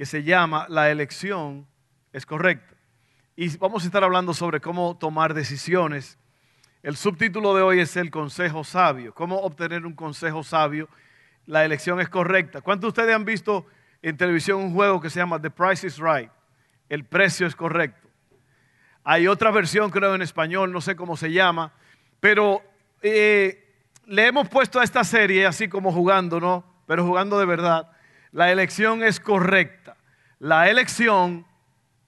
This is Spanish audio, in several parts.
que se llama La elección es correcta. Y vamos a estar hablando sobre cómo tomar decisiones. El subtítulo de hoy es el consejo sabio. ¿Cómo obtener un consejo sabio? La elección es correcta. ¿Cuántos de ustedes han visto en televisión un juego que se llama The Price is Right? El precio es correcto. Hay otra versión, creo, en español, no sé cómo se llama, pero eh, le hemos puesto a esta serie así como jugando, ¿no? Pero jugando de verdad. La elección es correcta. La elección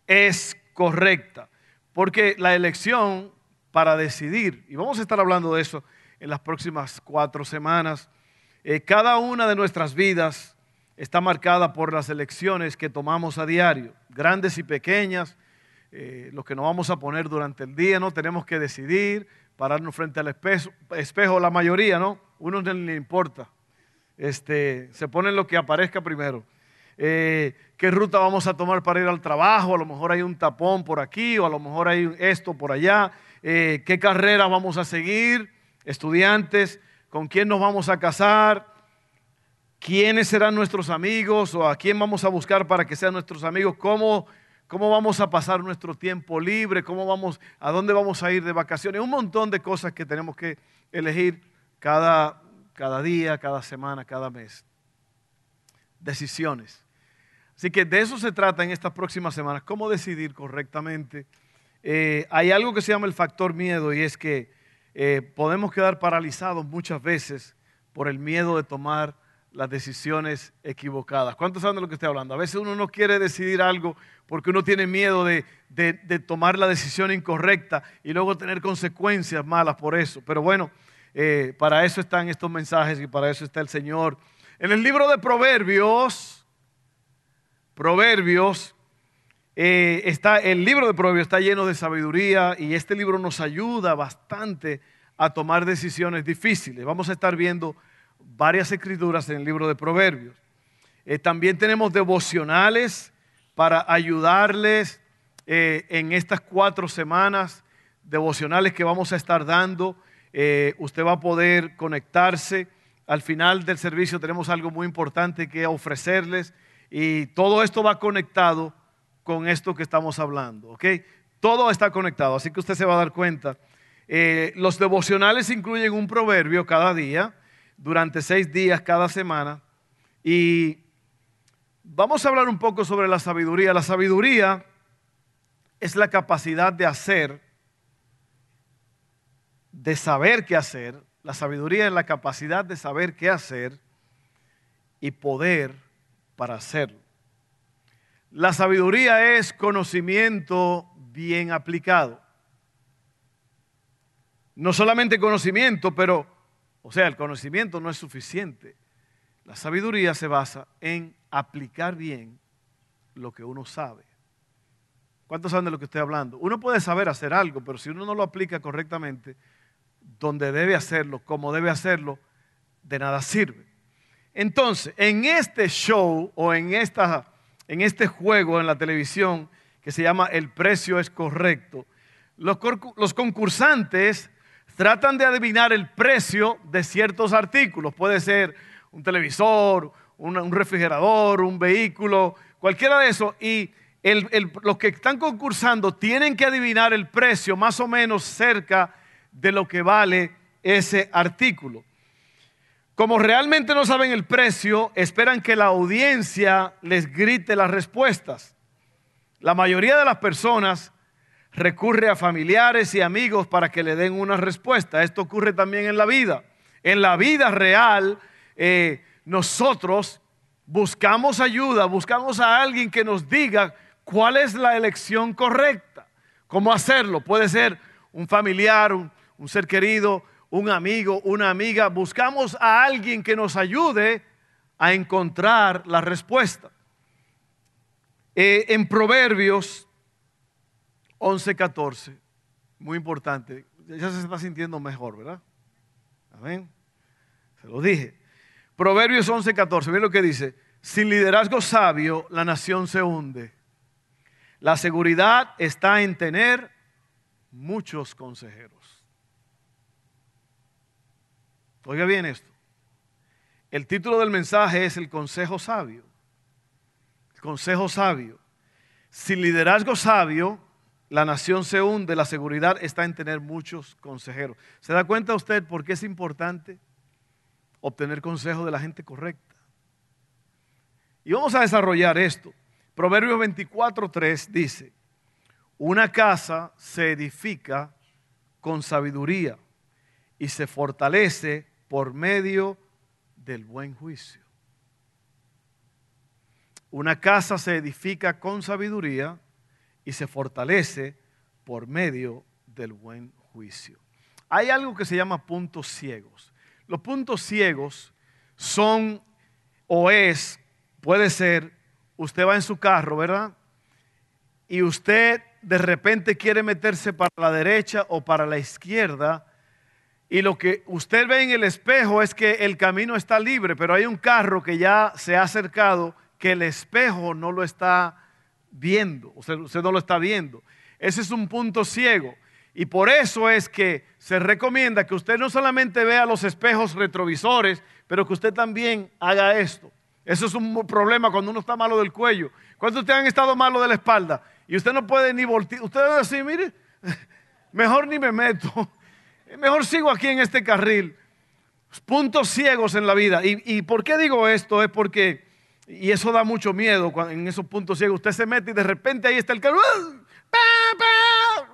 es correcta. Porque la elección para decidir, y vamos a estar hablando de eso en las próximas cuatro semanas, eh, cada una de nuestras vidas está marcada por las elecciones que tomamos a diario, grandes y pequeñas, eh, lo que nos vamos a poner durante el día, ¿no? Tenemos que decidir, pararnos frente al espejo, espejo la mayoría, ¿no? Uno no le importa, este, se pone lo que aparezca primero. Eh, qué ruta vamos a tomar para ir al trabajo, a lo mejor hay un tapón por aquí o a lo mejor hay esto por allá, eh, qué carrera vamos a seguir, estudiantes, con quién nos vamos a casar, quiénes serán nuestros amigos o a quién vamos a buscar para que sean nuestros amigos, cómo, cómo vamos a pasar nuestro tiempo libre, cómo vamos, a dónde vamos a ir de vacaciones, un montón de cosas que tenemos que elegir cada cada día, cada semana, cada mes. Decisiones. Así que de eso se trata en estas próximas semanas, cómo decidir correctamente. Eh, hay algo que se llama el factor miedo y es que eh, podemos quedar paralizados muchas veces por el miedo de tomar las decisiones equivocadas. ¿Cuántos saben de lo que estoy hablando? A veces uno no quiere decidir algo porque uno tiene miedo de, de tomar la decisión incorrecta y luego tener consecuencias malas por eso. Pero bueno, eh, para eso están estos mensajes y para eso está el Señor. En el libro de Proverbios, Proverbios, eh, está, el libro de Proverbios está lleno de sabiduría y este libro nos ayuda bastante a tomar decisiones difíciles. Vamos a estar viendo varias escrituras en el libro de Proverbios. Eh, también tenemos devocionales para ayudarles en estas cuatro semanas, devocionales que vamos a estar dando. Eh, usted va a poder conectarse. Al final del servicio tenemos algo muy importante que ofrecerles y todo esto va conectado con esto que estamos hablando, ¿ok? Todo está conectado, así que usted se va a dar cuenta. Eh, los devocionales incluyen un proverbio cada día, durante seis días cada semana, y vamos a hablar un poco sobre la sabiduría. La sabiduría es la capacidad de hacer de saber qué hacer, la sabiduría es la capacidad de saber qué hacer y poder para hacerlo. La sabiduría es conocimiento bien aplicado. No solamente conocimiento, pero, o sea, el conocimiento no es suficiente. La sabiduría se basa en aplicar bien lo que uno sabe. ¿Cuántos saben de lo que estoy hablando? Uno puede saber hacer algo, pero si uno no lo aplica correctamente, donde debe hacerlo, como debe hacerlo, de nada sirve. Entonces, en este show o en, esta, en este juego en la televisión que se llama El precio es correcto, los, los concursantes tratan de adivinar el precio de ciertos artículos. Puede ser un televisor, un, refrigerador, un vehículo, cualquiera de esos. Y los que están concursando tienen que adivinar el precio más o menos cerca de lo que vale ese artículo. Como realmente no saben el precio, esperan que la audiencia les grite las respuestas. La mayoría de las personas recurre a familiares y amigos para que le den una respuesta. Esto ocurre también en la vida. En la vida real, eh, nosotros buscamos ayuda, buscamos a alguien que nos diga cuál es la elección correcta, cómo hacerlo. Puede ser un familiar, un, un ser querido, un amigo, una amiga, buscamos a alguien que nos ayude a encontrar la respuesta. Eh, en Proverbios 11, 14, muy importante, ya se está sintiendo mejor, ¿verdad? Amén. Se lo dije. Proverbios 11, 14, miren lo que dice. Sin liderazgo sabio, la nación se hunde. La seguridad está en tener muchos consejeros. Oiga bien esto. El título del mensaje es el consejo sabio. El consejo sabio. Sin liderazgo sabio, la nación se hunde, la seguridad está en tener muchos consejeros. ¿Se da cuenta usted por qué es importante obtener consejo de la gente correcta? Y vamos a desarrollar esto. Proverbios 24.3 dice, una casa se edifica con sabiduría y se fortalece por medio del buen juicio. Una casa se edifica con sabiduría y se fortalece por medio del buen juicio. Hay algo que se llama puntos ciegos. Los puntos ciegos son o es, puede ser, usted va en su carro, ¿verdad? Y usted de repente quiere meterse para la derecha o para la izquierda. Y lo que usted ve en el espejo es que el camino está libre, pero hay un carro que ya se ha acercado que el espejo no lo está viendo, usted, usted no lo está viendo. Ese es un punto ciego. Y por eso es que se recomienda que usted no solamente vea los espejos retrovisores, pero que usted también haga esto. Eso es un problema cuando uno está malo del cuello. Cuando usted han estado malo de la espalda y usted no puede ni voltear, usted debe decir, mire, mejor ni me meto, mejor sigo aquí en este carril. Puntos ciegos en la vida. ¿Y, por qué digo esto? Es porque y eso da mucho miedo en esos puntos ciegos. Usted se mete y de repente ahí está el carro.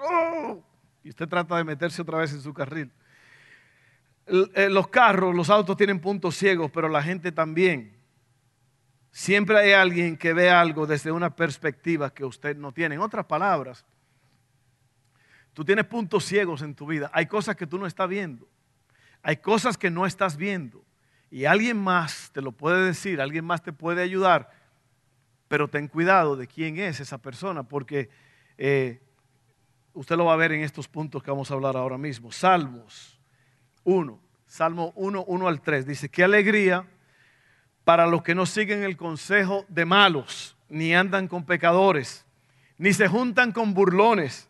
¡Oh! Y usted trata de meterse otra vez en su carril. Eh, los carros, los autos tienen puntos ciegos, pero la gente también. Siempre hay alguien que ve algo desde una perspectiva que usted no tiene. En otras palabras, tú tienes puntos ciegos en tu vida. Hay cosas que tú no estás viendo. Hay cosas que no estás viendo. Y alguien más te lo puede decir, alguien más te puede ayudar, pero ten cuidado de quién es esa persona, porque eh, usted lo va a ver en estos puntos que vamos a hablar ahora mismo. Salmos 1, Salmo 1, 1 al 3, dice, qué alegría para los que no siguen el consejo de malos, ni andan con pecadores, ni se juntan con burlones,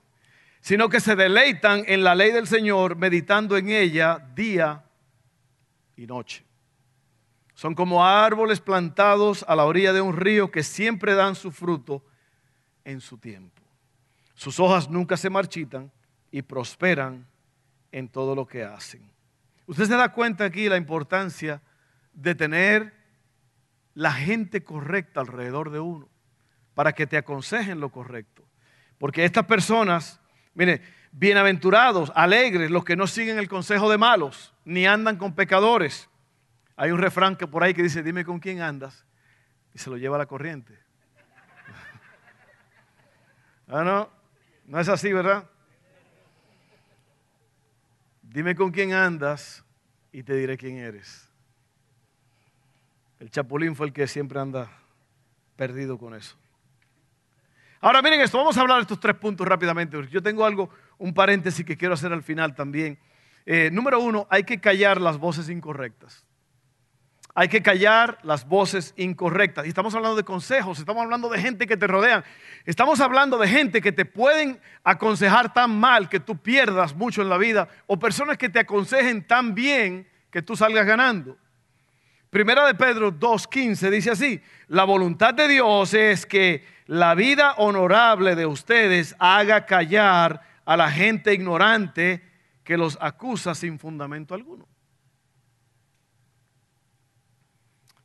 sino que se deleitan en la ley del Señor, meditando en ella día y noche. Son como árboles plantados a la orilla de un río que siempre dan su fruto en su tiempo. Sus hojas nunca se marchitan y prosperan en todo lo que hacen. Usted se da cuenta aquí la importancia de tener la gente correcta alrededor de uno para que te aconsejen lo correcto. Porque estas personas, mire, bienaventurados, alegres, los que no siguen el consejo de malos, ni andan con pecadores hay un refrán que por ahí que dice, dime con quién andas, y se lo lleva la corriente. ah, no, no es así, ¿verdad? Dime con quién andas y te diré quién eres. El chapulín fue el que siempre anda perdido con eso. Ahora miren esto, vamos a hablar de estos tres puntos rápidamente. Yo tengo algo, un paréntesis que quiero hacer al final también. Eh, número uno, hay que callar las voces incorrectas. Hay que callar las voces incorrectas. Y estamos hablando de consejos, estamos hablando de gente que te rodean. Estamos hablando de gente que te pueden aconsejar tan mal que tú pierdas mucho en la vida o personas que te aconsejen tan bien que tú salgas ganando. Primera de Pedro 2.15 dice así, la voluntad de Dios es que la vida honorable de ustedes haga callar a la gente ignorante que los acusa sin fundamento alguno.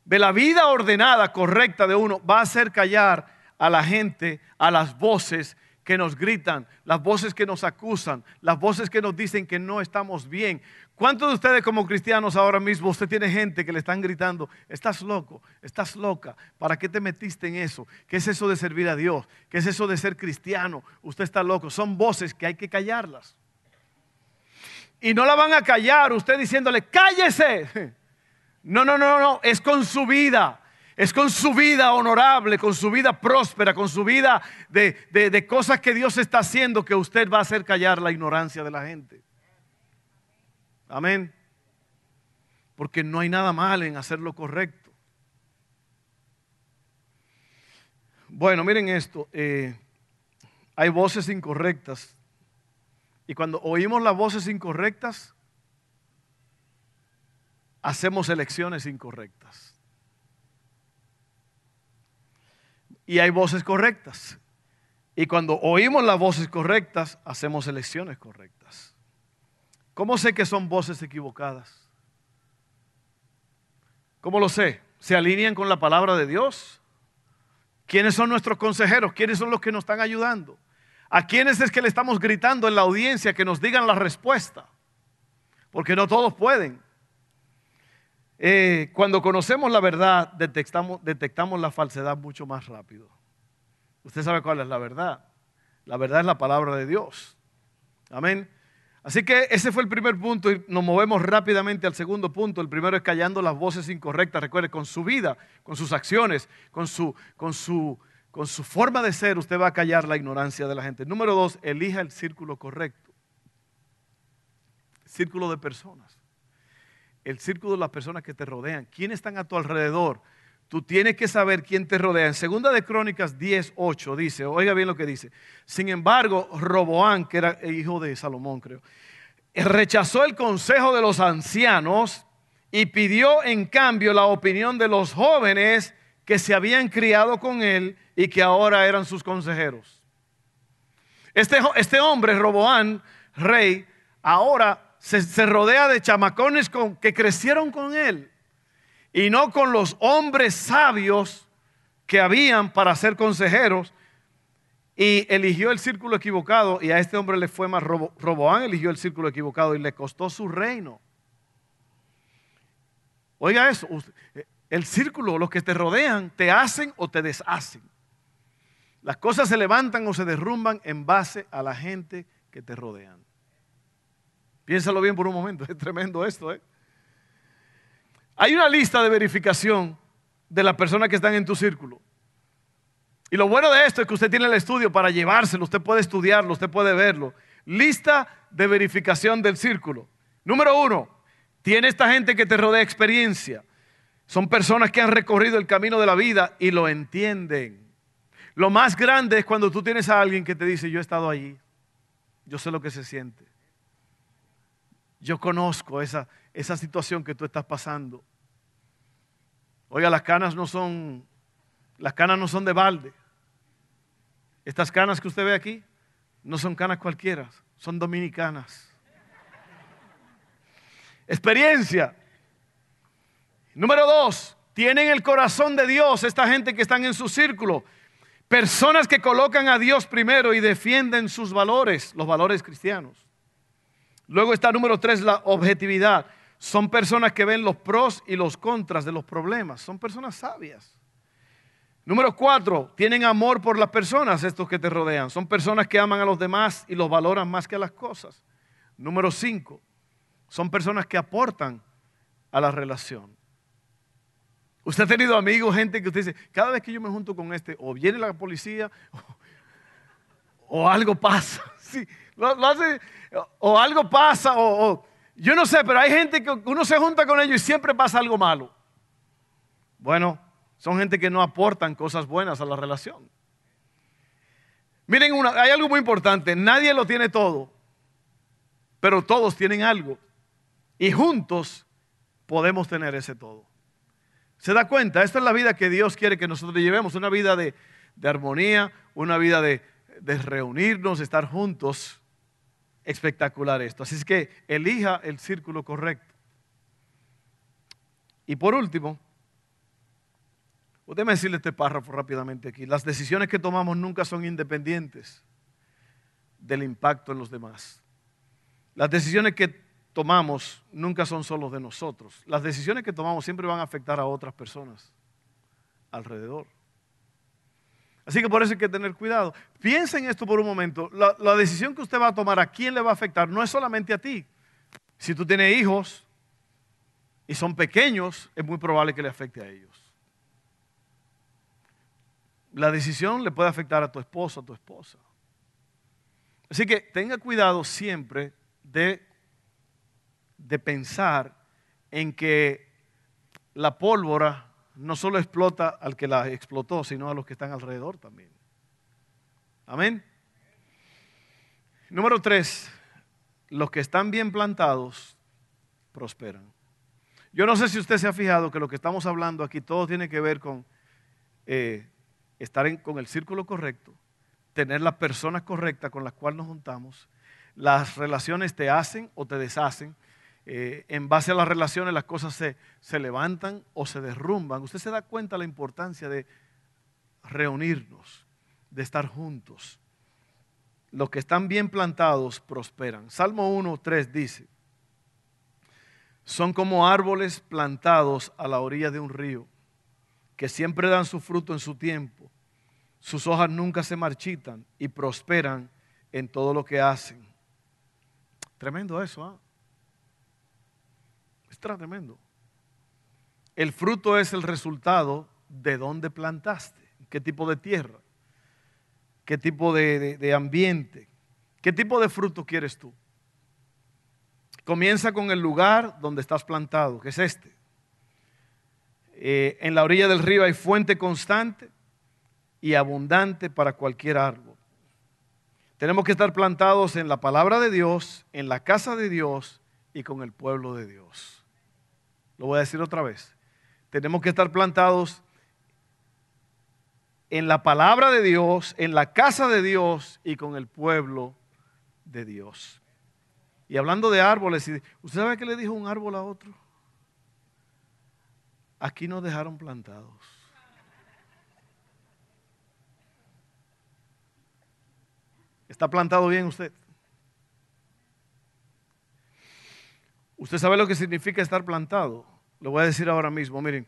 de la vida ordenada, correcta de uno, va a hacer callar a la gente, a las voces que nos gritan, las voces que nos acusan, las voces que nos dicen que no estamos bien. ¿Cuántos de ustedes como cristianos ahora mismo, usted tiene gente que le están gritando, estás loco, estás loca, ¿para qué te metiste en eso? ¿Qué es eso de servir a Dios? ¿Qué es eso de ser cristiano? Usted está loco. Son voces que hay que callarlas. Y no la van a callar usted diciéndole, cállese. No, no, no, no, es con su vida. Es con su vida honorable, con su vida próspera, con su vida de, de, cosas que Dios está haciendo que usted va a hacer callar la ignorancia de la gente. Amén. Porque no hay nada mal en hacer lo correcto. Bueno, miren esto. Eh, hay voces incorrectas. Y cuando oímos las voces incorrectas, hacemos elecciones incorrectas. y hay voces correctas. Y cuando oímos las voces correctas, hacemos elecciones correctas. ¿Cómo sé que son voces equivocadas? ¿Cómo lo sé? ¿Se alinean con la palabra de Dios? ¿Quiénes son nuestros consejeros? ¿Quiénes son los que nos están ayudando? ¿A quiénes es que le estamos gritando en la audiencia que nos digan la respuesta? Porque no todos pueden. Eh, cuando conocemos la verdad, detectamos, detectamos la falsedad mucho más rápido. Usted sabe cuál es la verdad. La verdad es la palabra de Dios. Amén. Así que ese fue el primer punto y nos movemos rápidamente al segundo punto. El primero es callando las voces incorrectas. Recuerde, con su vida, con sus acciones, con su, con su, con su forma de ser, usted va a callar la ignorancia de la gente. Número dos, elija el círculo correcto. Círculo de personas el círculo de las personas que te rodean. ¿Quiénes están a tu alrededor? Tú tienes que saber quién te rodea. En segunda de Crónicas 10, 8 dice, oiga bien lo que dice. Sin embargo, Roboán, que era hijo de Salomón, creo, rechazó el consejo de los ancianos y pidió en cambio la opinión de los jóvenes que se habían criado con él y que ahora eran sus consejeros. Este, este hombre, Roboán, rey, ahora se, rodea de chamacones con, que crecieron con él y no con los hombres sabios que habían para ser consejeros y eligió el círculo equivocado y a este hombre le fue más Roboán eligió el círculo equivocado y le costó su reino. Oiga eso, el círculo, los que te rodean, te hacen o te deshacen. Las cosas se levantan o se derrumban en base a la gente que te rodean. Piénsalo bien por un momento, es tremendo esto. ¿eh? Hay una lista de verificación de las personas que están en tu círculo. Y lo bueno de esto es que usted tiene el estudio para llevárselo, usted puede estudiarlo, usted puede verlo. Lista de verificación del círculo. Número uno, tiene esta gente que te rodea experiencia. Son personas que han recorrido el camino de la vida y lo entienden. Lo más grande es cuando tú tienes a alguien que te dice, yo he estado allí, yo sé lo que se siente. Yo conozco esa, esa situación que tú estás pasando. Oiga, las canas no son, las canas no son de balde. Estas canas que usted ve aquí no son canas cualquiera, son dominicanas. Experiencia. Número dos, tienen el corazón de Dios esta gente que están en su círculo. Personas que colocan a Dios primero y defienden sus valores, los valores cristianos. Luego está número tres, la objetividad. Son personas que ven los pros y los contras de los problemas. Son personas sabias. Número cuatro, tienen amor por las personas, estos que te rodean. Son personas que aman a los demás y los valoran más que a las cosas. Número cinco, son personas que aportan a la relación. Usted ha tenido amigos, gente que usted dice, cada vez que yo me junto con este, o viene la policía, o, algo pasa. Sí, o algo pasa, o, yo no sé, pero hay gente que uno se junta con ellos y siempre pasa algo malo. Bueno, son gente que no aportan cosas buenas a la relación. Miren, hay algo muy importante, nadie lo tiene todo, pero todos tienen algo. Y juntos podemos tener ese todo. ¿Se da cuenta? Esta es la vida que Dios quiere que nosotros llevemos, una vida de, armonía, una vida de, de reunirnos, estar juntos espectacular esto. Así es que elija el círculo correcto. Y por último, déjeme decirle este párrafo rápidamente aquí. Las decisiones que tomamos nunca son independientes del impacto en los demás. Las decisiones que tomamos nunca son solo de nosotros. Las decisiones que tomamos siempre van a afectar a otras personas alrededor. Así que por eso hay que tener cuidado. Piensa en esto por un momento. La, decisión que usted va a tomar, ¿a quién le va a afectar? No es solamente a ti. Si tú tienes hijos y son pequeños, es muy probable que le afecte a ellos. La decisión le puede afectar a tu esposo, a tu esposa. Así que tenga cuidado siempre de, de pensar en que la pólvora no solo explota al que la explotó, sino a los que están alrededor también. Amén. Número tres, los que están bien plantados prosperan. Yo no sé si usted se ha fijado que lo que estamos hablando aquí todo tiene que ver con eh, estar con el círculo correcto, tener las personas correctas con las cuales nos juntamos. Las relaciones te hacen o te deshacen. Eh, en base a las relaciones las cosas se, se levantan o se derrumban. Usted se da cuenta de la importancia de reunirnos, de estar juntos. Los que están bien plantados prosperan. Salmo 1, 3 dice, son como árboles plantados a la orilla de un río, que siempre dan su fruto en su tiempo. Sus hojas nunca se marchitan y prosperan en todo lo que hacen. Tremendo eso, ¿ah? Tremendo. El fruto es el resultado de dónde plantaste, qué tipo de tierra, qué tipo de, ambiente, qué tipo de fruto quieres tú. Comienza con el lugar donde estás plantado, que es este. Eh, en la orilla del río hay fuente constante y abundante para cualquier árbol. Tenemos que estar plantados en la palabra de Dios, en la casa de Dios y con el pueblo de Dios. Lo voy a decir otra vez. Tenemos que estar plantados en la palabra de Dios, en la casa de Dios y con el pueblo de Dios. Y hablando de árboles, ¿usted sabe qué le dijo un árbol a otro? Aquí nos dejaron plantados. ¿Está plantado bien usted? ¿Usted sabe lo que significa estar plantado? Lo voy a decir ahora mismo. Miren,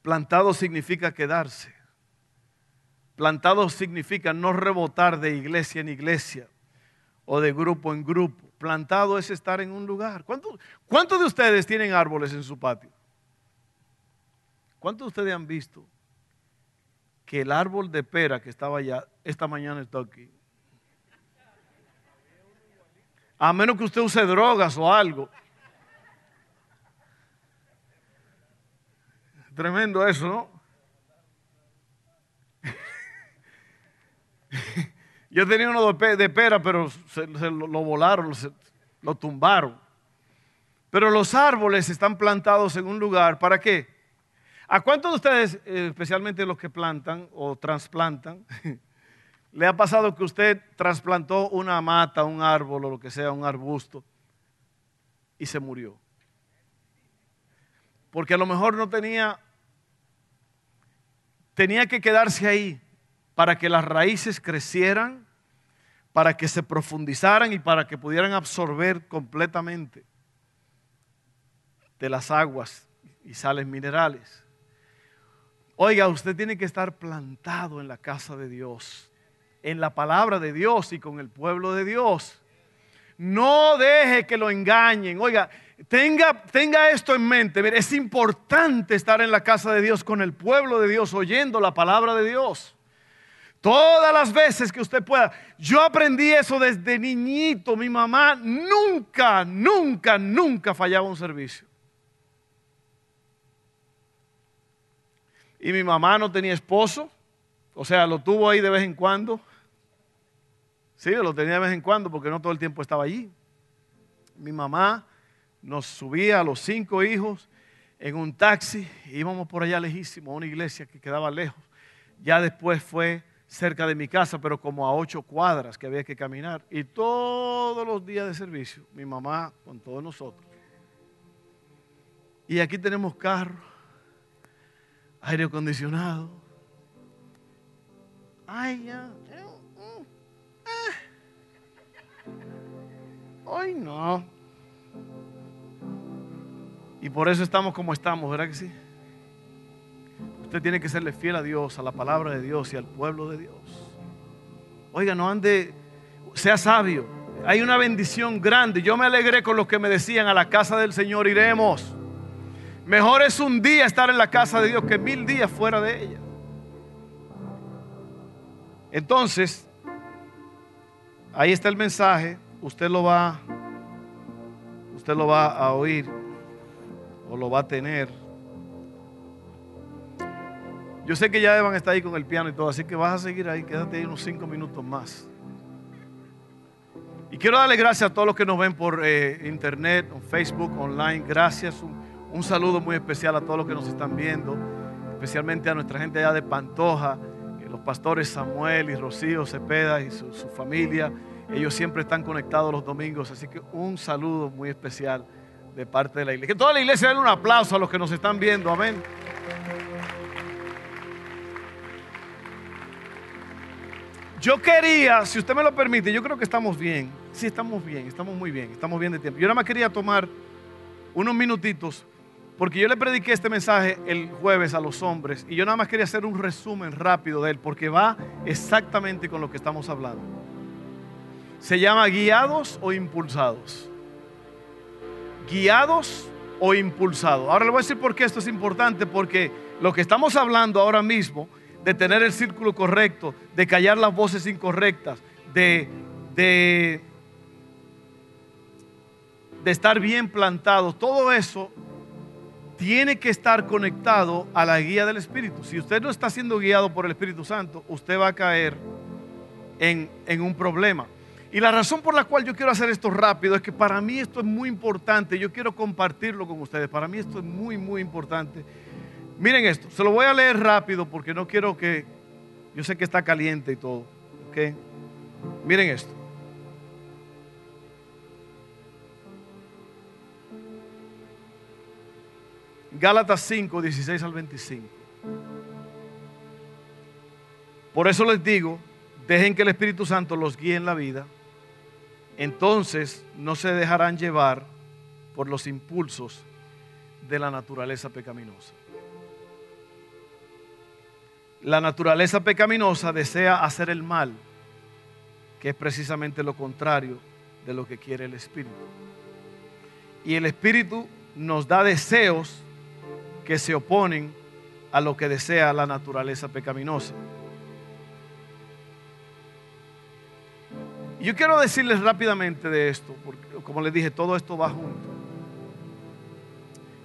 plantado significa quedarse. Plantado significa no rebotar de iglesia en iglesia o de grupo en grupo. Plantado es estar en un lugar. ¿Cuántos, de ustedes tienen árboles en su patio? ¿Cuántos de ustedes han visto que el árbol de pera que estaba allá, esta mañana está aquí? A menos que usted use drogas o algo. Tremendo eso, ¿no? Yo tenía uno de pera, pero se, lo, volaron, lo tumbaron. Pero los árboles están plantados en un lugar, ¿para qué? ¿A cuántos de ustedes, eh, especialmente los que plantan o trasplantan, le ha pasado que usted trasplantó una mata, un árbol o lo que sea, un arbusto, y se murió? Porque a lo mejor no tenía, tenía que quedarse ahí para que las raíces crecieran para que se profundizaran y para que pudieran absorber completamente de las aguas y sales minerales. Oiga, usted tiene que estar plantado en la casa de Dios, en la palabra de Dios y con el pueblo de Dios. No deje que lo engañen. Oiga, tenga, tenga esto en mente. Es importante estar en la casa de Dios con el pueblo de Dios, oyendo la palabra de Dios. Todas las veces que usted pueda. Yo aprendí eso desde niñito. Mi mamá nunca, nunca, nunca fallaba un servicio. Y mi mamá no tenía esposo. O sea, lo tuvo ahí de vez en cuando. Sí, lo tenía de vez en cuando porque no todo el tiempo estaba allí. Mi mamá nos subía a los cinco hijos en un taxi. Íbamos por allá lejísimo, a una iglesia que quedaba lejos. Ya después fue cerca de mi casa, pero como a ocho cuadras que había que caminar. Y todos los días de servicio, mi mamá con todos nosotros. Y aquí tenemos carro, aire acondicionado. Ay, ya. Hoy no. Y por eso estamos como estamos, ¿verdad que sí? Usted tiene que serle fiel a Dios, a la palabra de Dios y al pueblo de Dios. Oiga, no ande, sea sabio. Hay una bendición grande. Yo me alegré con los que me decían, a la casa del Señor iremos. Mejor es un día estar en la casa de Dios que mil días fuera de ella. Entonces, ahí está el mensaje, usted lo va usted lo va a oír o lo va a tener. Yo sé que ya Evan está ahí con el piano y todo, así que vas a seguir ahí, quédate ahí unos cinco minutos más. Y quiero darle gracias a todos los que nos ven por eh, internet, Facebook, online. Gracias. Un, saludo muy especial a todos los que nos están viendo, especialmente a nuestra gente allá de Pantoja, eh, los pastores Samuel y Rocío Cepeda y su, su familia. Ellos siempre están conectados los domingos, así que un saludo muy especial de parte de la iglesia. Que toda la iglesia den un aplauso a los que nos están viendo, amén. Yo quería, si usted me lo permite, yo creo que estamos bien. Sí, estamos bien, estamos muy bien, estamos bien de tiempo. Yo nada más quería tomar unos minutitos, porque yo le prediqué este mensaje el jueves a los hombres, y yo nada más quería hacer un resumen rápido de él, porque va exactamente con lo que estamos hablando se llama guiados o impulsados. Guiados o impulsados. Ahora le voy a decir por qué esto es importante, porque lo que estamos hablando ahora mismo, de tener el círculo correcto, de callar las voces incorrectas, de, de, de estar bien plantados, todo eso tiene que estar conectado a la guía del Espíritu. Si usted no está siendo guiado por el Espíritu Santo, usted va a caer en, en un problema. Y la razón por la cual yo quiero hacer esto rápido es que para mí esto es muy importante. Yo quiero compartirlo con ustedes. Para mí esto es muy, muy importante. Miren esto, se lo voy a leer rápido porque no quiero que... Yo sé que está caliente y todo. ¿ok? Miren esto. Gálatas 5, 16 al 25. Por eso les digo, dejen que el Espíritu Santo los guíe en la vida entonces no se dejarán llevar por los impulsos de la naturaleza pecaminosa. La naturaleza pecaminosa desea hacer el mal, que es precisamente lo contrario de lo que quiere el Espíritu. Y el Espíritu nos da deseos que se oponen a lo que desea la naturaleza pecaminosa. Yo quiero decirles rápidamente de esto, porque como les dije, todo esto va junto.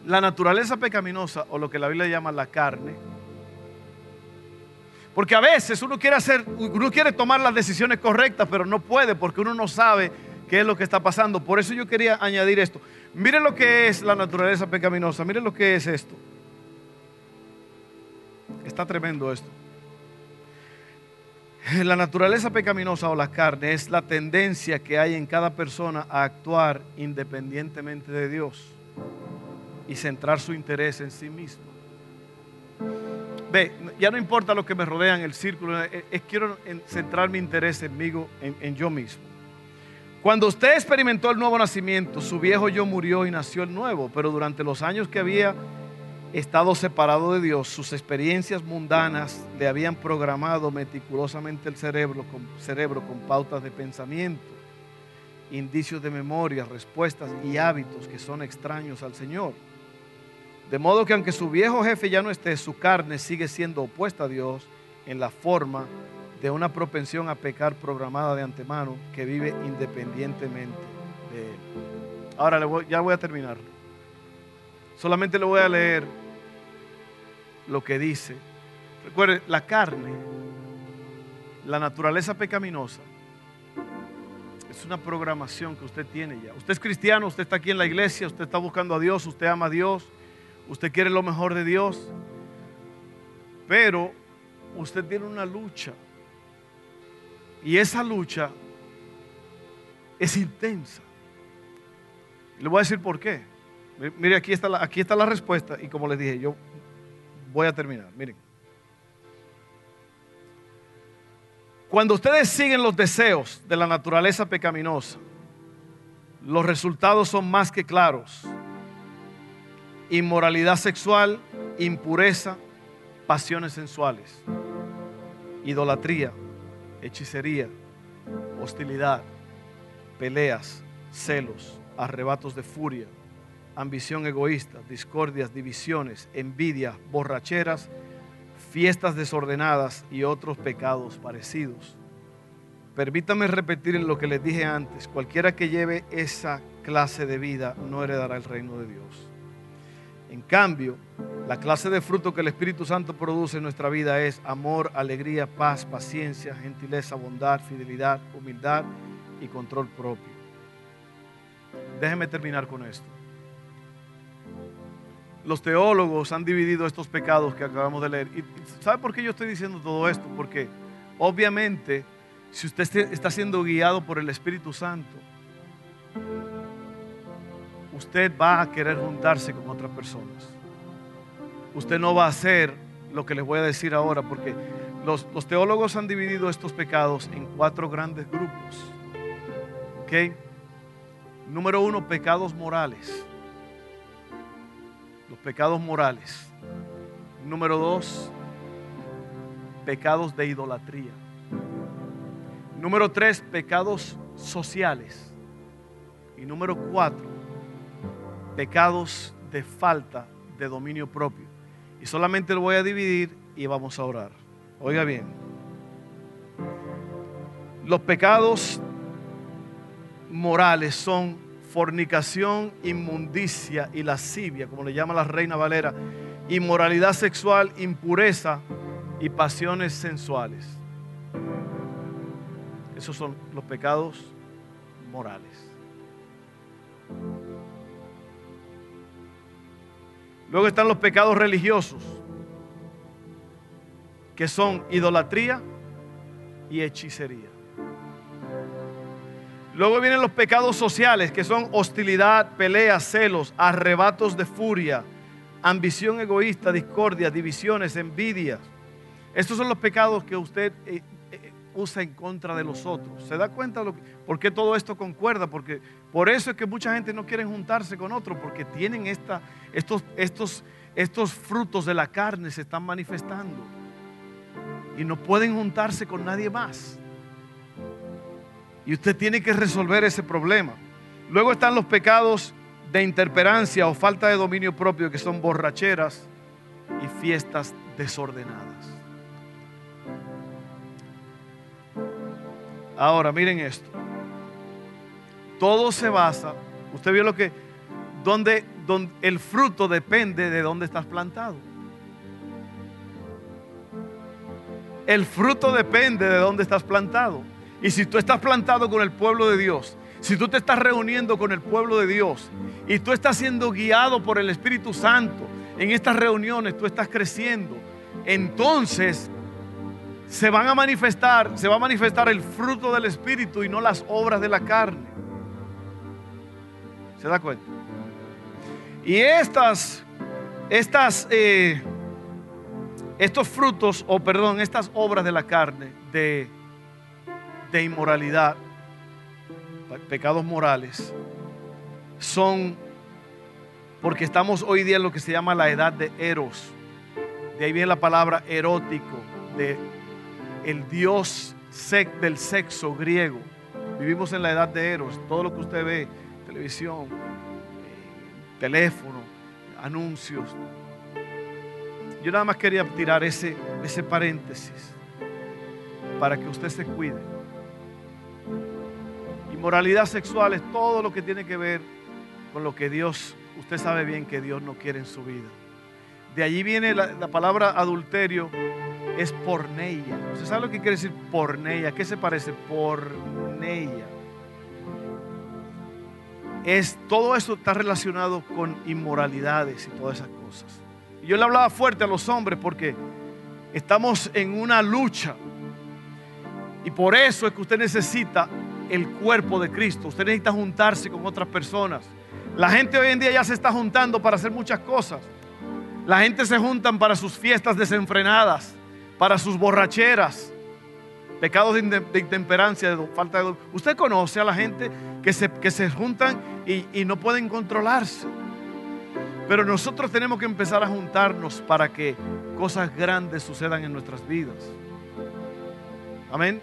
La naturaleza pecaminosa, o lo que la Biblia llama la carne, porque a veces uno quiere hacer, uno quiere tomar las decisiones correctas, pero no puede porque uno no sabe qué es lo que está pasando. Por eso yo quería añadir esto. Miren lo que es la naturaleza pecaminosa, miren lo que es esto. Está tremendo esto. La naturaleza pecaminosa o la carne es la tendencia que hay en cada persona a actuar independientemente de Dios y centrar su interés en sí mismo. Ve, ya no importa lo que me rodea en el círculo, es, quiero centrar mi interés en, mí, en, en yo mismo. Cuando usted experimentó el nuevo nacimiento, su viejo yo murió y nació el nuevo, pero durante los años que había estado separado de Dios, sus experiencias mundanas le habían programado meticulosamente el cerebro con, cerebro con pautas de pensamiento, indicios de memoria, respuestas y hábitos que son extraños al Señor. De modo que aunque su viejo jefe ya no esté, su carne sigue siendo opuesta a Dios en la forma de una propensión a pecar programada de antemano que vive independientemente de él. Ahora ya voy a terminar. Solamente le voy a leer lo que dice. Recuerde, la carne, la naturaleza pecaminosa, es una programación que usted tiene ya. Usted es cristiano, usted está aquí en la iglesia, usted está buscando a Dios, usted ama a Dios, usted quiere lo mejor de Dios, pero usted tiene una lucha. Y esa lucha es intensa. Le voy a decir por qué. Mire, aquí está, la, aquí está la respuesta y como les dije, yo voy a terminar. Miren. Cuando ustedes siguen los deseos de la naturaleza pecaminosa, los resultados son más que claros. Inmoralidad sexual, impureza, pasiones sensuales, idolatría, hechicería, hostilidad, peleas, celos, arrebatos de furia ambición egoísta, discordias, divisiones, envidia, borracheras, fiestas desordenadas y otros pecados parecidos. Permítame repetir lo que les dije antes, cualquiera que lleve esa clase de vida no heredará el reino de Dios. En cambio, la clase de fruto que el Espíritu Santo produce en nuestra vida es amor, alegría, paz, paciencia, gentileza, bondad, fidelidad, humildad y control propio. Déjeme terminar con esto. Los teólogos han dividido estos pecados que acabamos de leer. ¿Y sabe por qué yo estoy diciendo todo esto? Porque obviamente, si usted está siendo guiado por el Espíritu Santo, usted va a querer juntarse con otras personas. Usted no va a hacer lo que les voy a decir ahora, porque los, teólogos han dividido estos pecados en cuatro grandes grupos. ¿Ok? Número uno, pecados morales. Los pecados morales. Número dos, pecados de idolatría. Número tres, pecados sociales. Y número cuatro, pecados de falta de dominio propio. Y solamente lo voy a dividir y vamos a orar. Oiga bien. Los pecados morales son fornicación, inmundicia y lascivia, como le llama la reina Valera, inmoralidad sexual, impureza y pasiones sensuales. Esos son los pecados morales. Luego están los pecados religiosos, que son idolatría y hechicería. Luego vienen los pecados sociales, que son hostilidad, peleas, celos, arrebatos de furia, ambición egoísta, discordia, divisiones, envidias. Estos son los pecados que usted eh, eh, usa en contra de los otros. ¿Se da cuenta lo por qué todo esto concuerda? Porque por eso es que mucha gente no quiere juntarse con otros, porque tienen esta, estos, estos, estos frutos de la carne se están manifestando. Y no pueden juntarse con nadie más. Y usted tiene que resolver ese problema. Luego están los pecados de interperancia o falta de dominio propio, que son borracheras y fiestas desordenadas. Ahora, miren esto. Todo se basa, usted vio lo que, donde, el fruto depende de dónde estás plantado. El fruto depende de dónde estás plantado. Y si tú estás plantado con el pueblo de Dios, si tú te estás reuniendo con el pueblo de Dios y tú estás siendo guiado por el Espíritu Santo en estas reuniones, tú estás creciendo, entonces se van a manifestar, se va a manifestar el fruto del Espíritu y no las obras de la carne. ¿Se da cuenta? Y estas, estas, eh, estos frutos, o perdón, estas obras de la carne, de, de inmoralidad, pecados morales, son porque estamos hoy día en lo que se llama la edad de Eros. De ahí viene la palabra erótico, de el dios del sexo griego. Vivimos en la edad de Eros. Todo lo que usted ve, televisión, eh, teléfono, anuncios. Yo nada más quería tirar ese, ese paréntesis para que usted se cuide. Inmoralidad sexual es todo lo que tiene que ver con lo que Dios, usted sabe bien que Dios no quiere en su vida. De allí viene la, la palabra adulterio es porneia. ¿Usted sabe lo que quiere decir porneia? ¿Qué se parece? Porneia. Es, todo eso está relacionado con inmoralidades y todas esas cosas. Y yo le hablaba fuerte a los hombres porque estamos en una lucha. Y por eso es que usted necesita el cuerpo de Cristo. Usted necesita juntarse con otras personas. La gente hoy en día ya se está juntando para hacer muchas cosas. La gente se juntan para sus fiestas desenfrenadas para sus borracheras, pecados de intemperancia, de falta de... Usted conoce a la gente que se, que se juntan y, y no pueden controlarse. Pero nosotros tenemos que empezar a juntarnos para que cosas grandes sucedan en nuestras vidas. Amén.